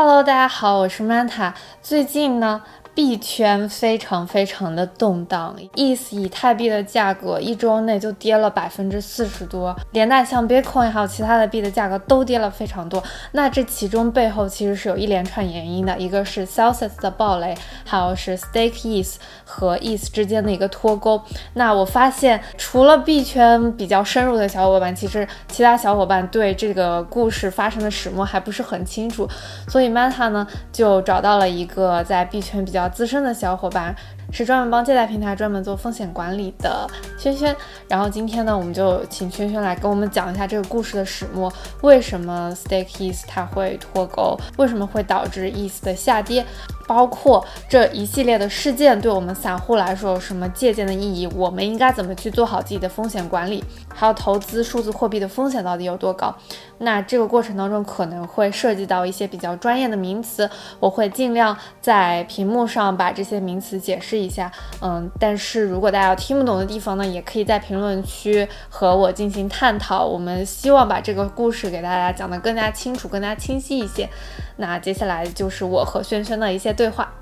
Hello，大家好，我是 Manta。最近呢？币圈非常非常的动荡，ETH 以太币的价格一周内就跌了百分之四十多，连带像 Bitcoin 还有其他的币的价格都跌了非常多。那这其中背后其实是有一连串原因的，一个是 Celsius 的暴雷，还有是 Stake ETH 和 ETH 之间的一个脱钩。那我发现除了币圈比较深入的小伙伴，其实其他小伙伴对这个故事发生的始末还不是很清楚，所以 Manta 呢就找到了一个在币圈比较。资深的小伙伴是专门帮借贷平台专门做风险管理的轩轩，然后今天呢，我们就请轩轩来跟我们讲一下这个故事的始末，为什么 Stake ETH 它会脱钩，为什么会导致 ETH 的下跌。包括这一系列的事件对我们散户来说有什么借鉴的意义？我们应该怎么去做好自己的风险管理？还有投资数字货币的风险到底有多高？那这个过程当中可能会涉及到一些比较专业的名词，我会尽量在屏幕上把这些名词解释一下。嗯，但是如果大家有听不懂的地方呢，也可以在评论区和我进行探讨。我们希望把这个故事给大家讲得更加清楚、更加清晰一些。那接下来就是我和轩轩的一些对话。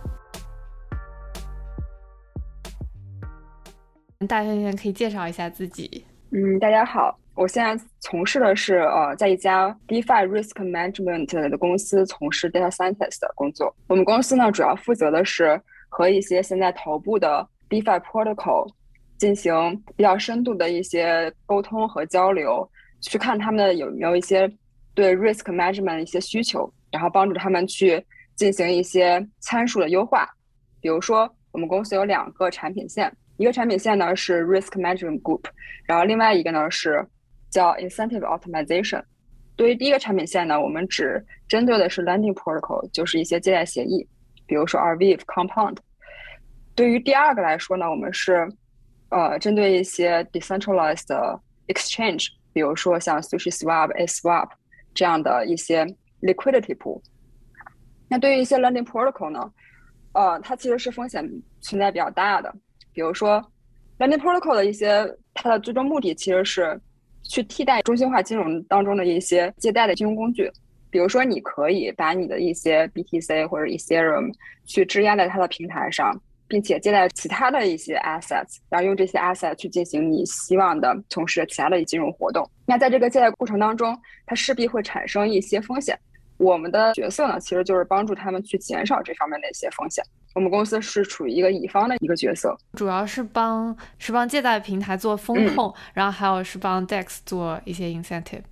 大轩轩可以介绍一下自己。嗯，大家好，我现在从事的是呃，在一家 DeFi Risk Management 的公司从事 Data Scientist 的工作。我们公司呢，主要负责的是和一些现在头部的 DeFi Protocol 进行比较深度的一些沟通和交流，去看他们有没有一些对 Risk Management 的一些需求。然后帮助他们去进行一些参数的优化，比如说我们公司有两个产品线，一个产品线呢是 Risk Management Group，然后另外一个呢是叫 Incentive Optimization。对于第一个产品线呢，我们只针对的是 Lending Protocol，就是一些借贷协议，比如说 Arweave、Compound。对于第二个来说呢，我们是呃针对一些 Decentralized Exchange，比如说像 SushiSwap、ASwap 这样的一些。liquidity pool，那对于一些 lending protocol 呢，呃，它其实是风险存在比较大的。比如说，lending protocol 的一些它的最终目的其实是去替代中心化金融当中的一些借贷的金融工具。比如说，你可以把你的一些 BTC 或者 Ethereum 去质押在它的平台上。并且借贷其他的一些 assets，然后用这些 assets 去进行你希望的从事其他的金融活动。那在这个借贷过程当中，它势必会产生一些风险。我们的角色呢，其实就是帮助他们去减少这方面的一些风险。我们公司是处于一个乙方的一个角色，主要是帮是帮借贷平台做风控，然后还有是帮 DEX 做一些 incentive。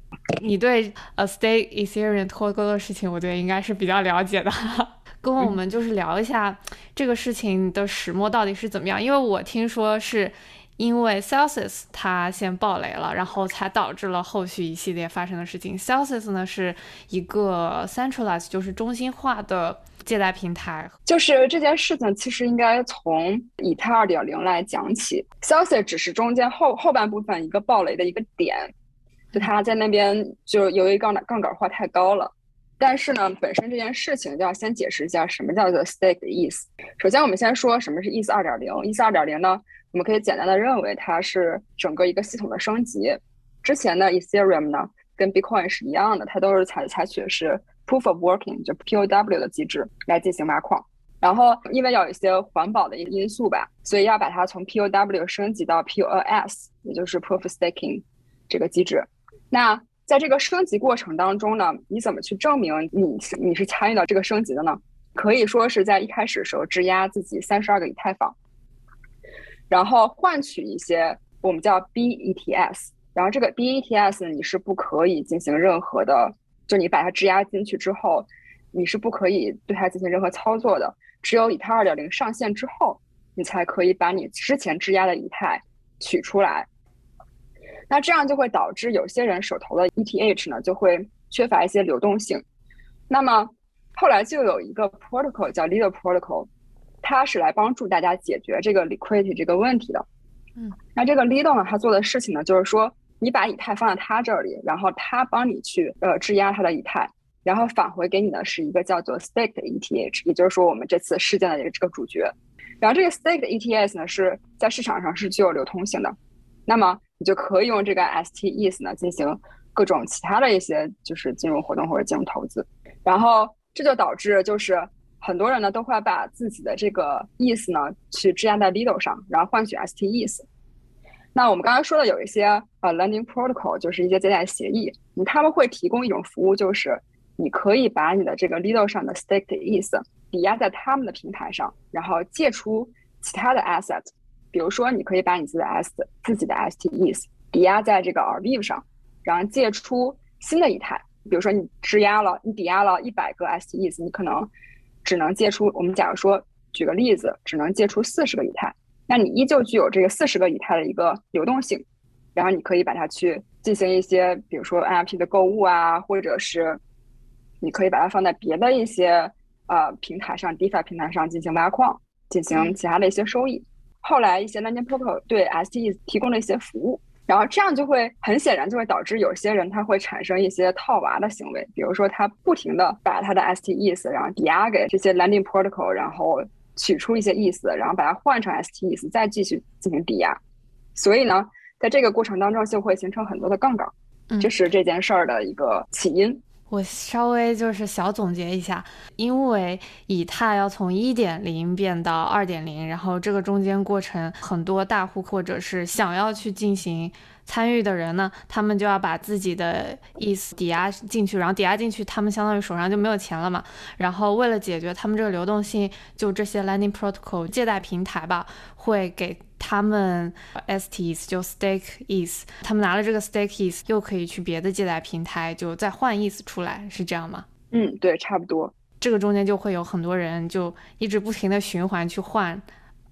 你对呃 Stake Ethereum 脱钩的事情，我觉得应该是比较了解的。跟我们就是聊一下这个事情的始末到底是怎么样，因为我听说是因为 Celsius 它先爆雷了，然后才导致了后续一系列发生的事情。Celsius 呢是一个 centralized 就是中心化的借贷平台，就是这件事情其实应该从以太二点零来讲起，Celsius 只是中间后后半部分一个爆雷的一个点，就它在那边就由于杠杆杠杆化太高了。但是呢，本身这件事情就要先解释一下什么叫做 stake 的意思。首先，我们先说什么是 ETH 二点零。ETH 二点零呢，我们可以简单的认为它是整个一个系统的升级。之前的 Ethereum 呢，跟 Bitcoin 是一样的，它都是采采取的是 Proof of Working 就 POW 的机制来进行挖矿。然后，因为有一些环保的一个因素吧，所以要把它从 POW 升级到 POS，也就是 Proof Staking 这个机制。那在这个升级过程当中呢，你怎么去证明你你是参与到这个升级的呢？可以说是在一开始的时候质押自己三十二个以太坊，然后换取一些我们叫 BETS，然后这个 BETS 你是不可以进行任何的，就你把它质押进去之后，你是不可以对它进行任何操作的，只有以太二点零上线之后，你才可以把你之前质押的以太取出来。那这样就会导致有些人手头的 ETH 呢就会缺乏一些流动性。那么后来就有一个 protocol 叫 Lido Protocol，它是来帮助大家解决这个 liquidity 这个问题的。嗯，那这个 Lido 呢，它做的事情呢，就是说你把以太放在它这里，然后它帮你去呃质押它的以太，然后返回给你的是一个叫做 Stake 的 ETH，也就是说我们这次事件的这个主角。然后这个 Stake 的 ETH 呢是在市场上是具有流通性的。那么你就可以用这个 STEs 呢进行各种其他的一些就是金融活动或者金融投资。然后这就导致就是很多人呢都会把自己的这个意思呢去质押在 Lido 上，然后换取 STEs。那我们刚才说的有一些呃 Lending Protocol，就是一些借贷协议，他们会提供一种服务，就是你可以把你的这个 Lido 上的 Staked 意思抵押在他们的平台上，然后借出其他的 Asset，比如说你可以把你自己的 S 自己的 STEs 抵押在这个 Arviv 上，然后借出新的以太。比如说你质押了，你抵押了一百个 STEs，，你可能只能借出。我们假如说举个例子，只能借出四十个以太，那你依旧具有这个四十个以太的一个流动性，然后你可以把它去进行一些，比如说 NFT 的购物啊，或者是你可以把它放在别的一些呃平台上，DeFi 平台上进行挖矿，进行其他的一些收益。后来一些 Lending Protocol 对 ST 提供了一些服务。然后这样就会很显然就会导致有些人他会产生一些套娃的行为，比如说他不停的把他的 STEs 然后抵押给这些 lending protocol，然后取出一些意思，然后把它换成 STEs，，再继续进行抵押。所以呢，在这个过程当中就会形成很多的杠杆，这是这件事儿的一个起因。我稍微就是小总结一下，因为以太要从一点零变到二点零，然后这个中间过程，很多大户或者是想要去进行。参与的人呢，他们就要把自己的意思抵押进去，然后抵押进去，他们相当于手上就没有钱了嘛。然后为了解决他们这个流动性，就这些 Lending Protocol 借贷平台吧，会给他们 STs 就 Stake ETH，他们拿了这个 Stake ETH 又可以去别的借贷平台就再换 ETH 出来，是这样吗？嗯，对，差不多。这个中间就会有很多人就一直不停的循环去换，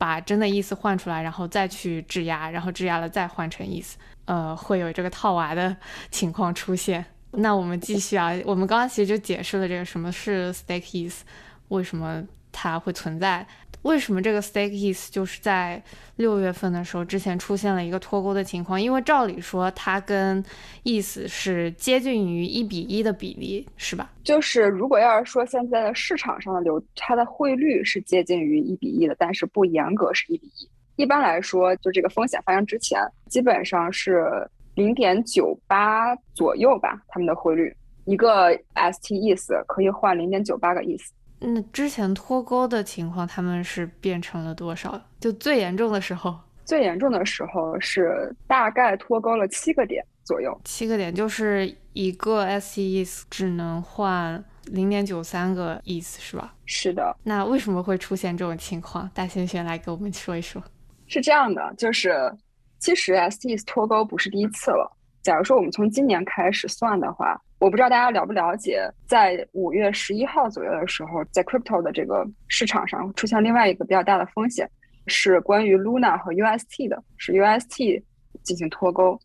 把真的意思换出来，然后再去质押，然后质押了再换成意思。呃，会有这个套娃的 情况出现。那我们继续啊，我们刚刚其实就解释了这个什么是 stake ETH，为什么它会存在，为什么这个 stake ETH 就是在六月份的时候之前出现了一个脱钩的情况，因为照理说它跟 ETH 是接近于一比一的比例，是吧？就是如果要是说现在的市场上的流，它的汇率是接近于一比一的，但是不严格是一比一。一般来说，就这个风险发生之前，基本上是零点九八左右吧。他们的汇率，一个 ST 意思可以换零点九八个意思。那之前脱钩的情况，他们是变成了多少？就最严重的时候，最严重的时候是大概脱钩了七个点左右。七个点就是一个 ST 意思只能换零点九三个意思，是吧？是的。那为什么会出现这种情况？大仙轩来给我们说一说。是这样的，就是其实 ST 脱钩不是第一次了。假如说我们从今年开始算的话，我不知道大家了不了解，在五月十一号左右的时候，在 crypto 的这个市场上出现另外一个比较大的风险，是关于 Luna 和 UST 的，是 UST 进行脱钩。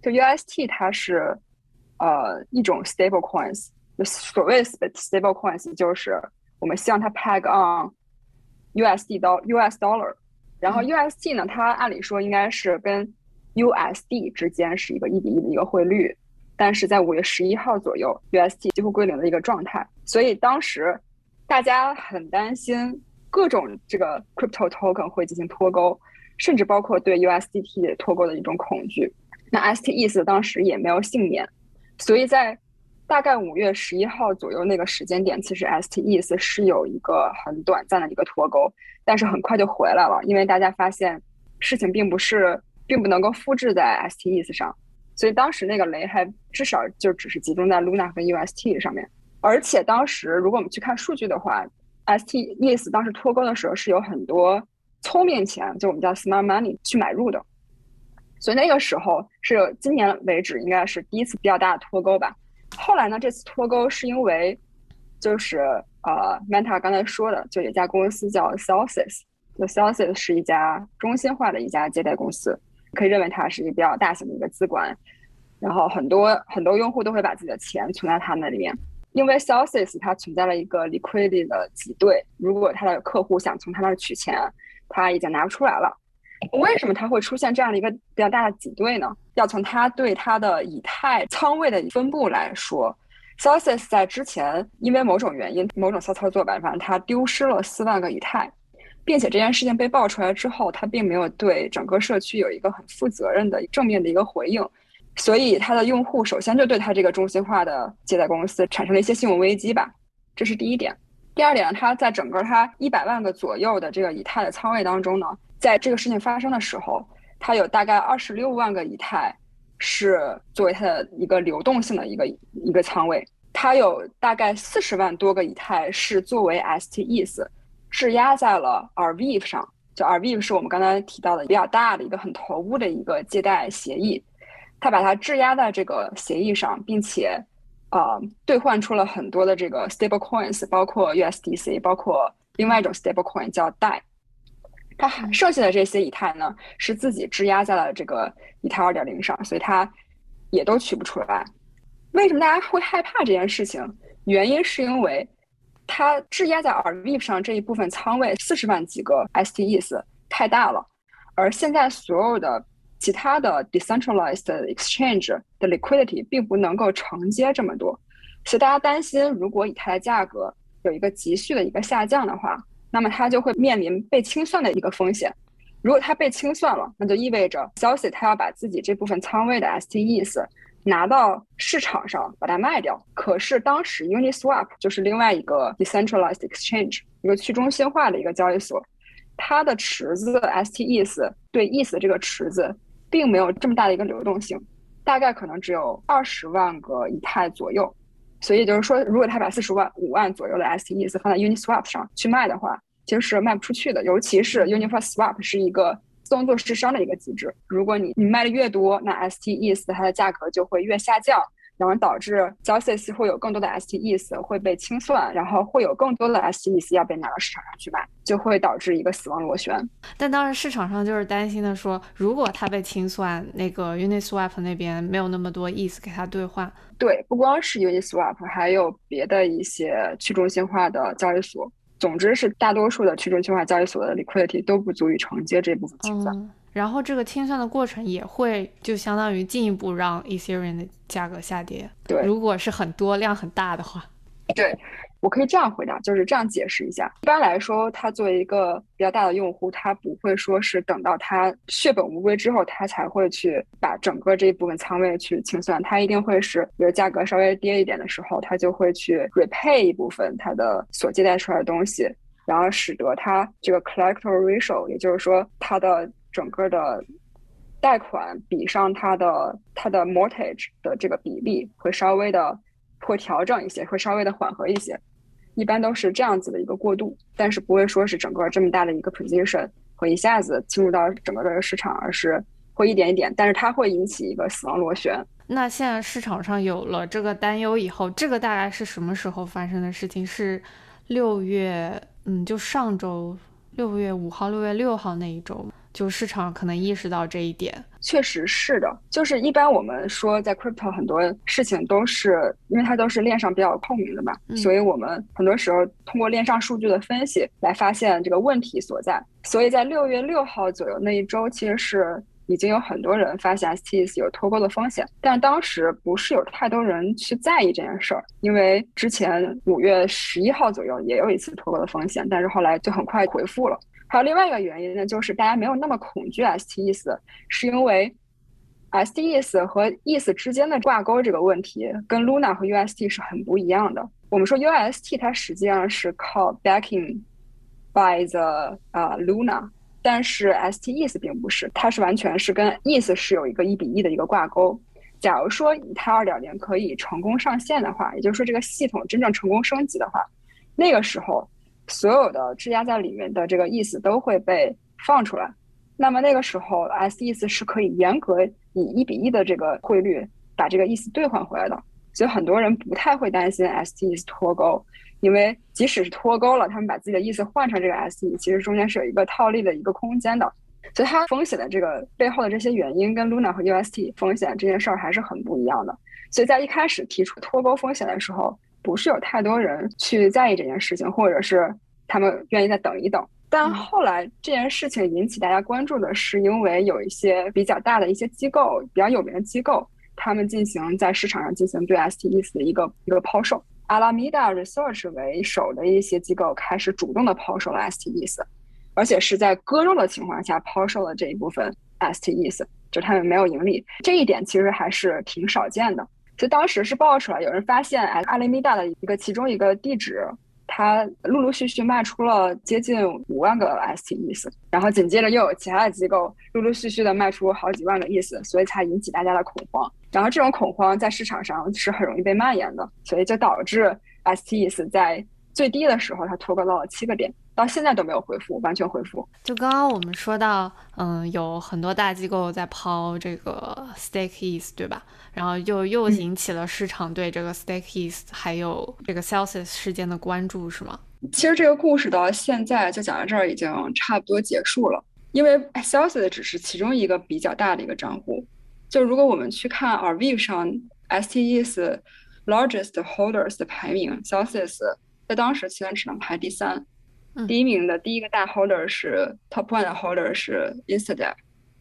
就 UST 它是呃一种 stable coins，就所谓 stable coins 就是我们希望它 peg on USD 到 US dollar。然后 UST 呢，它按理说应该是跟 USD 之间是一个一比一的一个汇率，但是在五月十一号左右，UST 几乎归零的一个状态，所以当时大家很担心各种这个 crypto token 会进行脱钩，甚至包括对 USDT 脱钩的一种恐惧。那 STES 当时也没有幸免，所以在大概五月十一号左右那个时间点，其实 STES 是有一个很短暂的一个脱钩。但是很快就回来了，因为大家发现事情并不是，并不能够复制在 STES 上，所以当时那个雷还至少就只是集中在 Luna 和 UST 上面。而且当时如果我们去看数据的话，STETH 当时脱钩的时候是有很多聪明钱，就我们叫 Smart Money 去买入的，所以那个时候是今年为止应该是第一次比较大的脱钩吧。后来呢，这次脱钩是因为就是。呃，Manta 刚才说的，就有一家公司叫 Celsius，就 Celsius 是一家中心化的一家借贷公司，可以认为它是一个比较大型的一个资管，然后很多很多用户都会把自己的钱存在它那里面，因为 Celsius 它存在了一个 liquidity 的挤兑，如果他的客户想从他那取钱，他已经拿不出来了。为什么它会出现这样的一个比较大的挤兑呢？要从它对它的以太仓位的分布来说。Celsius 在之前因为某种原因、某种骚操作吧，反正它丢失了四万个以太，并且这件事情被爆出来之后，他并没有对整个社区有一个很负责任的正面的一个回应，所以他的用户首先就对他这个中心化的借贷公司产生了一些信用危机吧。这是第一点。第二点，它在整个它一百万个左右的这个以太的仓位当中呢，在这个事情发生的时候，它有大概二十六万个以太是作为它的一个流动性的一个一个仓位，它有大概四十万多个以太是作为 STES 质押在了 Arweave 上，就 Arweave 是我们刚才提到的比较大的一个很头部的一个借贷协议，它把它质押在这个协议上，并且。啊，兑换出了很多的这个 stable coins，包括 USDC，包括另外一种 stable coin 叫 DAI。它剩下的这些以太呢，是自己质押在了这个以太二点零上，所以它也都取不出来。为什么大家会害怕这件事情？原因是因为它质押在 RVEP 上这一部分仓位四十万几个 STEs 太大了，而现在所有的。其他的 decentralized exchange 的 liquidity 并不能够承接这么多，所以大家担心，如果以太的价格有一个急剧的一个下降的话，那么它就会面临被清算的一个风险。如果它被清算了，那就意味着 c e l s i 它要把自己这部分仓位的 STEs 拿到市场上把它卖掉。可是当时 Uniswap 就是另外一个 decentralized exchange 一个去中心化的一个交易所，它的池子 STEs 对 ETH 的这个池子。并没有这么大的一个流动性，大概可能只有二十万个以太左右，所以就是说，如果他把四十万五万左右的 STEs 放在 Uniswap 上去卖的话，其实是卖不出去的。尤其是 Uniswap 是一个自动做市商的一个机制，如果你你卖的越多，那 STETH 它的价格就会越下降。然后导致 j o s s 会有更多的 STETH 会被清算，然后会有更多的 STETH 要被拿到市场上去卖，就会导致一个死亡螺旋。但当时市场上就是担心的说，如果它被清算，那个 Uniswap 那边没有那么多 ETH 给它兑换。对，不光是 Uniswap，还有别的一些去中心化的交易所。总之是大多数的去中心化交易所的 liquidity 都不足以承接这部分清算。然后这个清算的过程也会就相当于进一步让 Ethereum 的价格下跌。对，如果是很多量很大的话。对，我可以这样回答，就是这样解释一下。一般来说，他作为一个比较大的用户，他不会说是等到他血本无归之后，他才会去把整个这一部分仓位去清算。他一定会是，比如价格稍微跌一点的时候，他就会去 repay 一部分他的所借贷出来的东西，然后使得他这个 collector ratio，也就是说他的。整个的贷款比上它的它的 mortgage 的这个比例会稍微的会调整一些，会稍微的缓和一些，一般都是这样子的一个过渡，但是不会说是整个这么大的一个 position 会一下子进入到整个这个市场，而是会一点一点，但是它会引起一个死亡螺旋。那现在市场上有了这个担忧以后，这个大概是什么时候发生的事情？是六月，嗯，就上周六月五号、六月六号那一周。就市场可能意识到这一点，确实是的。就是一般我们说在 crypto 很多事情都是因为它都是链上比较透明的嘛，所以我们很多时候通过链上数据的分析来发现这个问题所在。所以在六月六号左右那一周，其实是已经有很多人发现 STS 有脱钩的风险，但当时不是有太多人去在意这件事儿，因为之前五月十一号左右也有一次脱钩的风险，但是后来就很快回复了。还有另外一个原因呢，就是大家没有那么恐惧 S T E S，是因为 S T E S 和 ETH 之间的挂钩这个问题跟 Luna 和 UST 是很不一样的。我们说 UST 它实际上是靠 backing by the 啊 Luna，但是 S T E S 并不是，它是完全是跟 ETH 是有一个一比一的一个挂钩。假如说以太二点零可以成功上线的话，也就是说这个系统真正成功升级的话，那个时候。所有的质押在里面的这个意思都会被放出来，那么那个时候 S 意思是可以严格以一比一的这个汇率把这个意思兑换回来的，所以很多人不太会担心 S T 脱钩，因为即使是脱钩了，他们把自己的意思换成这个 S E，其实中间是有一个套利的一个空间的，所以它风险的这个背后的这些原因跟 Luna 和 U S T 风险这件事儿还是很不一样的，所以在一开始提出脱钩风险的时候。不是有太多人去在意这件事情，或者是他们愿意再等一等。但后来这件事情引起大家关注的是，因为有一些比较大的一些机构，比较有名的机构，他们进行在市场上进行对 STETH 的一个一个抛售。Alameda Research 为首的一些机构开始主动的抛售了 STETH，而且是在割肉的情况下抛售了这一部分 STETH，就他们没有盈利。这一点其实还是挺少见的。就当时是爆出来，有人发现哎，阿雷米达的一个其中一个地址。它陆陆续续卖出了接近五万个 STEs，然后紧接着又有其他的机构陆陆续续的卖出好几万个 ES，所以才引起大家的恐慌。然后这种恐慌在市场上是很容易被蔓延的，所以就导致 STEs 在最低的时候它脱钩到了七个点。到现在都没有恢复，完全恢复。就刚刚我们说到，嗯，有很多大机构在抛这个 Stakees，对吧？然后又又引起了市场对这个 Stakees 还有这个 Celsius 事件的关注，是吗？其实这个故事到现在就讲到这儿已经差不多结束了，因为 Celsius 只是其中一个比较大的一个账户。就如果我们去看 Arweave 上 STEs largest holders 的排名，Celsius 在当时其实只能排第三。第一名的第一个大 holder 是 top one 的 holder 是 Instadep，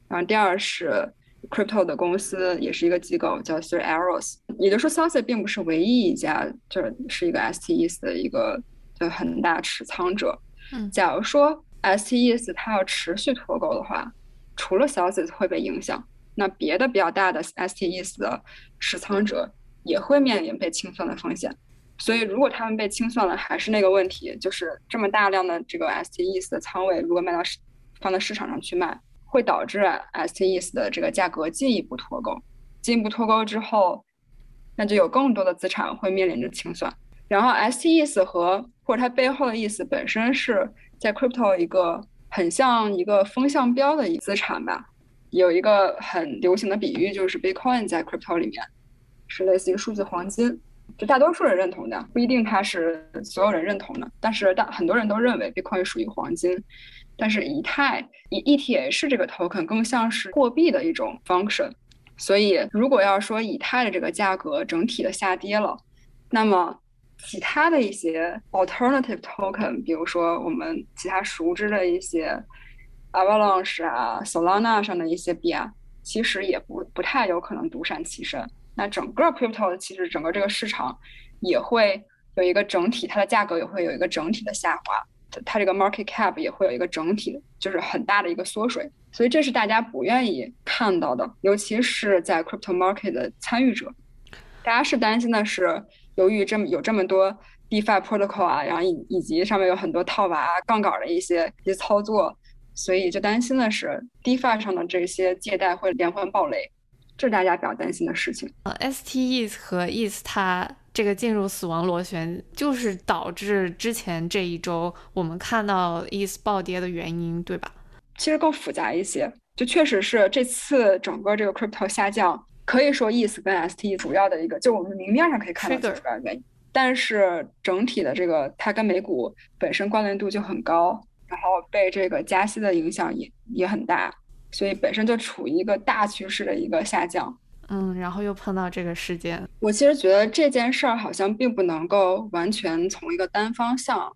然后第二是 crypto 的公司，也是一个机构叫 Three Arrows。也就是说 s a s a 并不是唯一一家，就是一个 STEs 的一个就很大持仓者。嗯，假如说 STEs 它要持续脱钩的话，除了 s a s a 会被影响，那别的比较大的 STEs 的持仓者也会面临被清算的风险。所以，如果他们被清算了，还是那个问题，就是这么大量的这个 STEs 的仓位，如果卖到市放到市场上去卖，会导致 STEs 的这个价格进一步脱钩。进一步脱钩之后，那就有更多的资产会面临着清算。然后，STEs 和或者它背后的意思本身是在 crypto 一个很像一个风向标的一资产吧。有一个很流行的比喻，就是 Bitcoin 在 crypto 里面是类似于数字黄金。就大多数人认同的，不一定他是所有人认同的。但是大很多人都认为 Bitcoin 属于黄金，但是以太以 ETH 这个 token 更像是货币的一种 function。所以如果要说以太的这个价格整体的下跌了，那么其他的一些 alternative token，比如说我们其他熟知的一些 Avalanche 啊、Solana 上的一些币啊，其实也不不太有可能独善其身。那整个 crypto 其实整个这个市场也会有一个整体，它的价格也会有一个整体的下滑，它这个 market cap 也会有一个整体，就是很大的一个缩水，所以这是大家不愿意看到的，尤其是在 crypto market 的参与者，大家是担心的是，由于这么有这么多 DeFi protocol 啊，然后以以及上面有很多套娃杠杆的一些一些操作，所以就担心的是 DeFi 上的这些借贷会连环爆雷。是大家比较担心的事情。呃，STEs 和 ETH 它这个进入死亡螺旋，就是导致之前这一周我们看到 ETH 暴跌的原因，对吧？其实更复杂一些，就确实是这次整个这个 crypto 下降，可以说 ETH 跟 STE 主要的一个，就我们明面上可以看到主要原因。但是整体的这个它跟美股本身关联度就很高，然后被这个加息的影响也也很大。所以本身就处于一个大趋势的一个下降，嗯，然后又碰到这个事件，我其实觉得这件事儿好像并不能够完全从一个单方向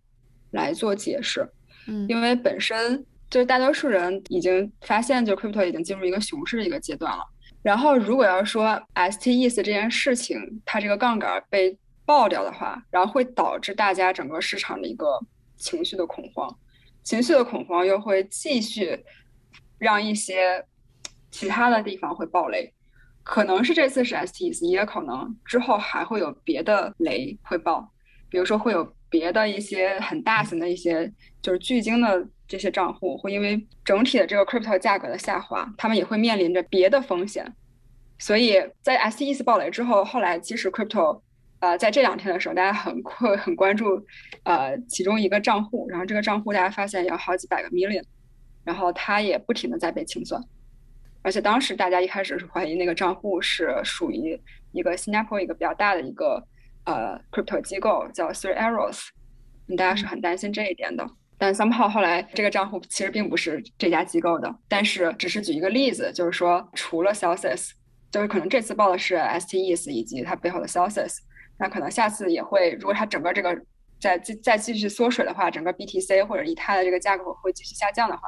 来做解释，嗯，因为本身就是大多数人已经发现，就 crypto 已经进入一个熊市的一个阶段了。然后如果要说 STEs 这件事情，它这个杠杆被爆掉的话，然后会导致大家整个市场的一个情绪的恐慌，情绪的恐慌又会继续。让一些其他的地方会爆雷，可能是这次是 STS，也可能之后还会有别的雷会爆，比如说会有别的一些很大型的一些就是巨鲸的这些账户会因为整体的这个 crypto 价格的下滑，他们也会面临着别的风险。所以在 STS 爆雷之后，后来其实 crypto 呃在这两天的时候，大家很会很关注呃其中一个账户，然后这个账户大家发现有好几百个 million。然后它也不停的在被清算，而且当时大家一开始是怀疑那个账户是属于一个新加坡一个比较大的一个呃 crypto 机构叫 Three Arrows，大家是很担心这一点的。但 somehow 后来这个账户其实并不是这家机构的，但是只是举一个例子，就是说除了 Celsius，就是可能这次报的是 STEs 以及它背后的 Celsius，那可能下次也会，如果它整个这个再继再继续缩水的话，整个 BTC 或者以太的这个价格会继续下降的话。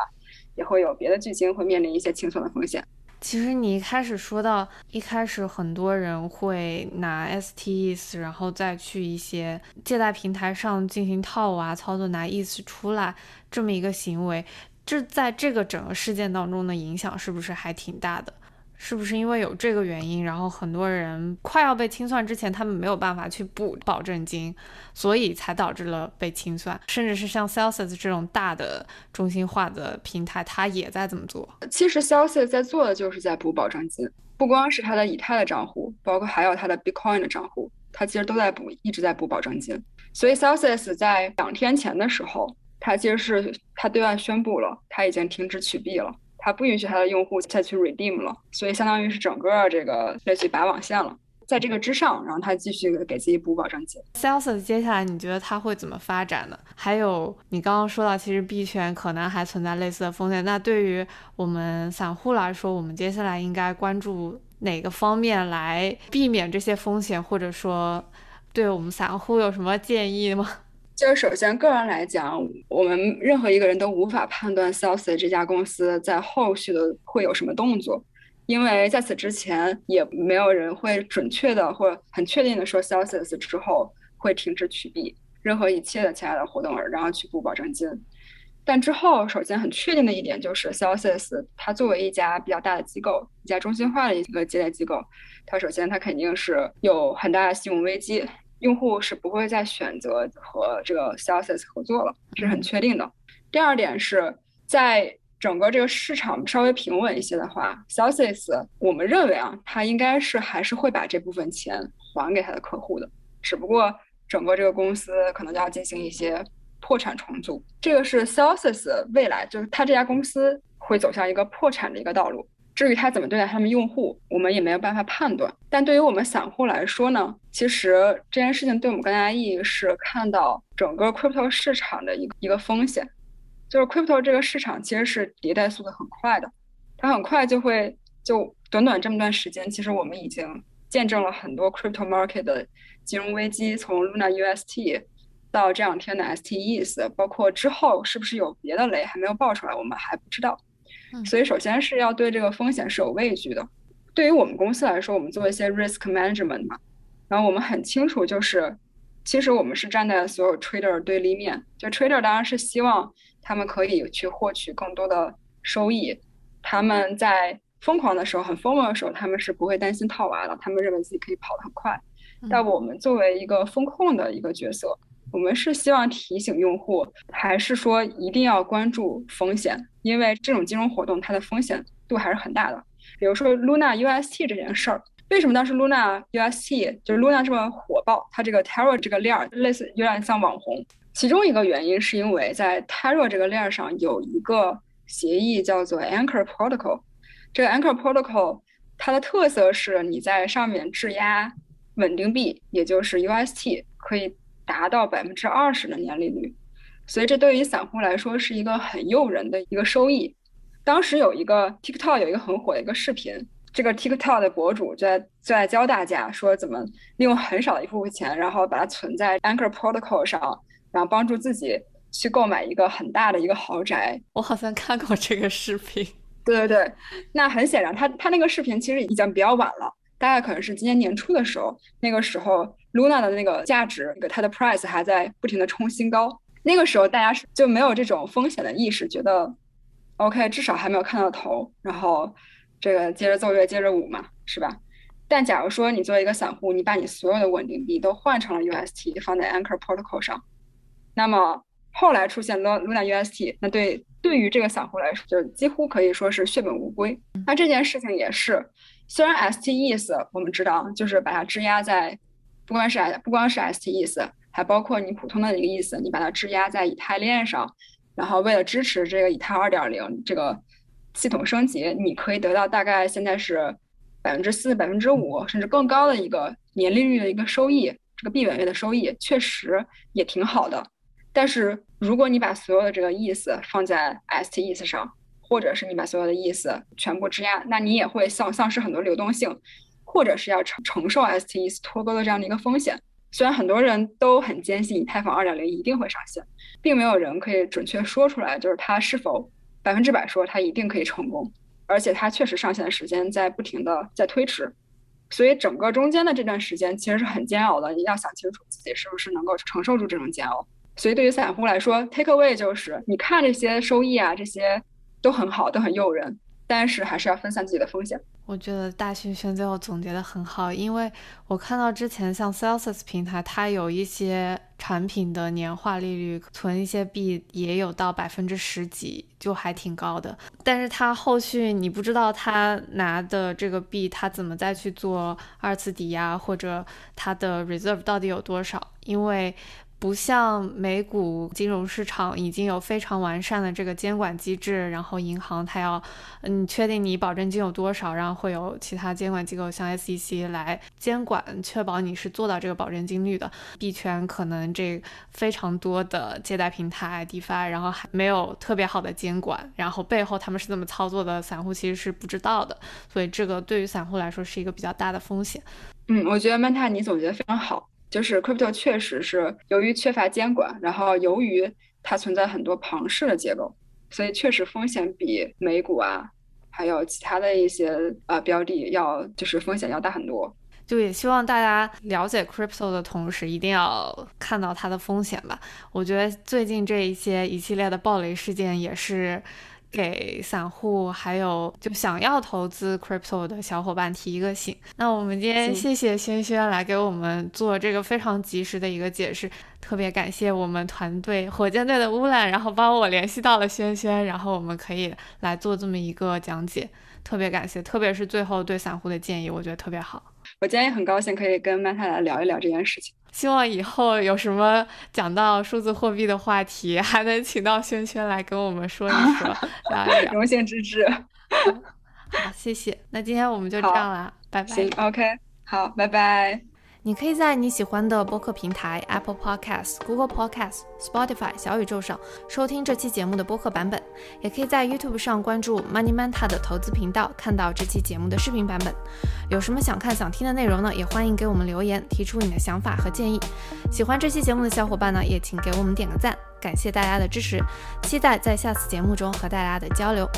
也会有别的巨星会面临一些清算的风险。其实你一开始说到，一开始很多人会拿 STEs，然后再去一些借贷平台上进行套娃操作，拿 ETH 出来这么一个行为，这在这个整个事件当中的影响是不是还挺大的？是不是因为有这个原因，然后很多人快要被清算之前，他们没有办法去补保证金，所以才导致了被清算。甚至是像 Celsius 这种大的中心化的平台，它也在这么做。其实 Celsius 在做的就是在补保证金，不光是他的以太的账户，包括还有他的 Bitcoin 的账户，他其实都在补，一直在补保证金。所以 Celsius 在两天前的时候，他其实是他对外宣布了，他已经停止取币了。它不允许它的用户再去 redeem 了，所以相当于是整个这个类似于拔网线了。在这个之上，然后它继续给自己补保证金。Celsius 接下来你觉得它会怎么发展呢？还有你刚刚说到，其实币圈可能还存在类似的风险。那对于我们散户来说，我们接下来应该关注哪个方面来避免这些风险，或者说对我们散户有什么建议吗？就是首先，个人来讲，我们任何一个人都无法判断 Celsius 这家公司在后续的会有什么动作，因为在此之前也没有人会准确的或很确定的说 Celsius 之后会停止取币，任何一切的其他的活动，然后去补保证金。但之后，首先很确定的一点就是 Celsius 它作为一家比较大的机构，一家中心化的一个借贷机构，它首先它肯定是有很大的信用危机。用户是不会再选择和这个 Celsius 合作了，是很确定的。第二点是在整个这个市场稍微平稳一些的话，Celsius 我们认为啊，它应该是还是会把这部分钱还给他的客户的，只不过整个这个公司可能就要进行一些破产重组。这个是 Celsius 未来就是它这家公司会走向一个破产的一个道路。至于他怎么对待他们用户，我们也没有办法判断。但对于我们散户来说呢，其实这件事情对我们更大意义是看到整个 crypto 市场的一个一个风险，就是 crypto 这个市场其实是迭代速度很快的，它很快就会就短短这么段时间，其实我们已经见证了很多 crypto market 的金融危机，从 Luna UST 到这两天的 STEs，包括之后是不是有别的雷还没有爆出来，我们还不知道。所以，首先是要对这个风险是有畏惧的。对于我们公司来说，我们做一些 risk management 嘛，然后我们很清楚，就是其实我们是站在所有 trader 对立面。就 trader 当然是希望他们可以去获取更多的收益，他们在疯狂的时候、很疯狂的时候，他们是不会担心套娃的，他们认为自己可以跑得很快。但我们作为一个风控的一个角色，我们是希望提醒用户，还是说一定要关注风险？因为这种金融活动它的风险度还是很大的。比如说 Luna UST 这件事儿，为什么当时 Luna UST 就是 Luna 这么火爆？它这个 Terra 这个链儿类似有点像网红。其中一个原因是因为在 Terra 这个链上有一个协议叫做 Anchor Protocol。这个 Anchor Protocol 它的特色是你在上面质押稳定币，也就是 UST，可以达到百分之二十的年利率。所以这对于散户来说是一个很诱人的一个收益。当时有一个 TikTok 有一个很火的一个视频，这个 TikTok 的博主在在教大家说怎么利用很少的一部分钱，然后把它存在 Anchor Protocol 上，然后帮助自己去购买一个很大的一个豪宅。我好像看过这个视频。对对对，那很显然，他他那个视频其实已经比较晚了，大概可能是今年年初的时候，那个时候 Luna 的那个价值，那个它的 price 还在不停的冲新高。那个时候大家是就没有这种风险的意识，觉得 OK，至少还没有看到头，然后这个接着奏乐，接着舞嘛，是吧？但假如说你作为一个散户，你把你所有的稳定币都换成了 UST，放在 Anchor Protocol 上，那么后来出现了 Luna UST，那对对于这个散户来说，就几乎可以说是血本无归。那这件事情也是，虽然 STEs 我们知道就是把它质押在，不光是不光是 STEs。还包括你普通的一个意思，你把它质押在以太链上，然后为了支持这个以太二点零这个系统升级，你可以得到大概现在是百分之四、百分之五甚至更高的一个年利率的一个收益，这个币本位的收益确实也挺好的。但是如果你把所有的这个意思放在 STEs 上，或者是你把所有的意思全部质押，那你也会丧丧失很多流动性，或者是要承承受 STEs 脱钩的这样的一个风险。虽然很多人都很坚信以太坊2.0一定会上线，并没有人可以准确说出来，就是它是否百分之百说它一定可以成功，而且它确实上线的时间在不停的在推迟，所以整个中间的这段时间其实是很煎熬的，你要想清楚自己是不是能够承受住这种煎熬。所以对于散户来说，take away 就是你看这些收益啊，这些都很好，都很诱人，但是还是要分散自己的风险。我觉得大勋轩最后总结的很好，因为我看到之前像 Celsius 平台，它有一些产品的年化利率，存一些币也有到百分之十几，就还挺高的。但是它后续你不知道它拿的这个币，它怎么再去做二次抵押，或者它的 reserve 到底有多少，因为。不像美股金融市场已经有非常完善的这个监管机制，然后银行它要，嗯，确定你保证金有多少，然后会有其他监管机构像 SEC 来监管，确保你是做到这个保证金率的。币圈可能这非常多的借贷平台 DeFi，然后还没有特别好的监管，然后背后他们是怎么操作的，散户其实是不知道的，所以这个对于散户来说是一个比较大的风险。嗯，我觉得 Manta 你总结的非常好。就是 crypto 确实是由于缺乏监管，然后由于它存在很多庞氏的结构，所以确实风险比美股啊，还有其他的一些呃标的要就是风险要大很多。就也希望大家了解 crypto 的同时，一定要看到它的风险吧。我觉得最近这一些一系列的暴雷事件也是。给散户还有就想要投资 crypto 的小伙伴提一个醒。那我们今天谢谢轩轩来给我们做这个非常及时的一个解释，特别感谢我们团队火箭队的乌兰，然后帮我联系到了轩轩，然后我们可以来做这么一个讲解，特别感谢，特别是最后对散户的建议，我觉得特别好。我今天也很高兴可以跟曼太来聊一聊这件事情。希望以后有什么讲到数字货币的话题，还能请到轩轩来跟我们说一说，聊一聊。荣幸之至。好，谢谢。那今天我们就这样了，拜拜。行，OK，好，拜拜。你可以在你喜欢的播客平台 Apple Podcasts、Google Podcasts、Spotify、小宇宙上收听这期节目的播客版本，也可以在 YouTube 上关注 Money Manta 的投资频道，看到这期节目的视频版本。有什么想看、想听的内容呢？也欢迎给我们留言，提出你的想法和建议。喜欢这期节目的小伙伴呢，也请给我们点个赞，感谢大家的支持，期待在下次节目中和大家的交流。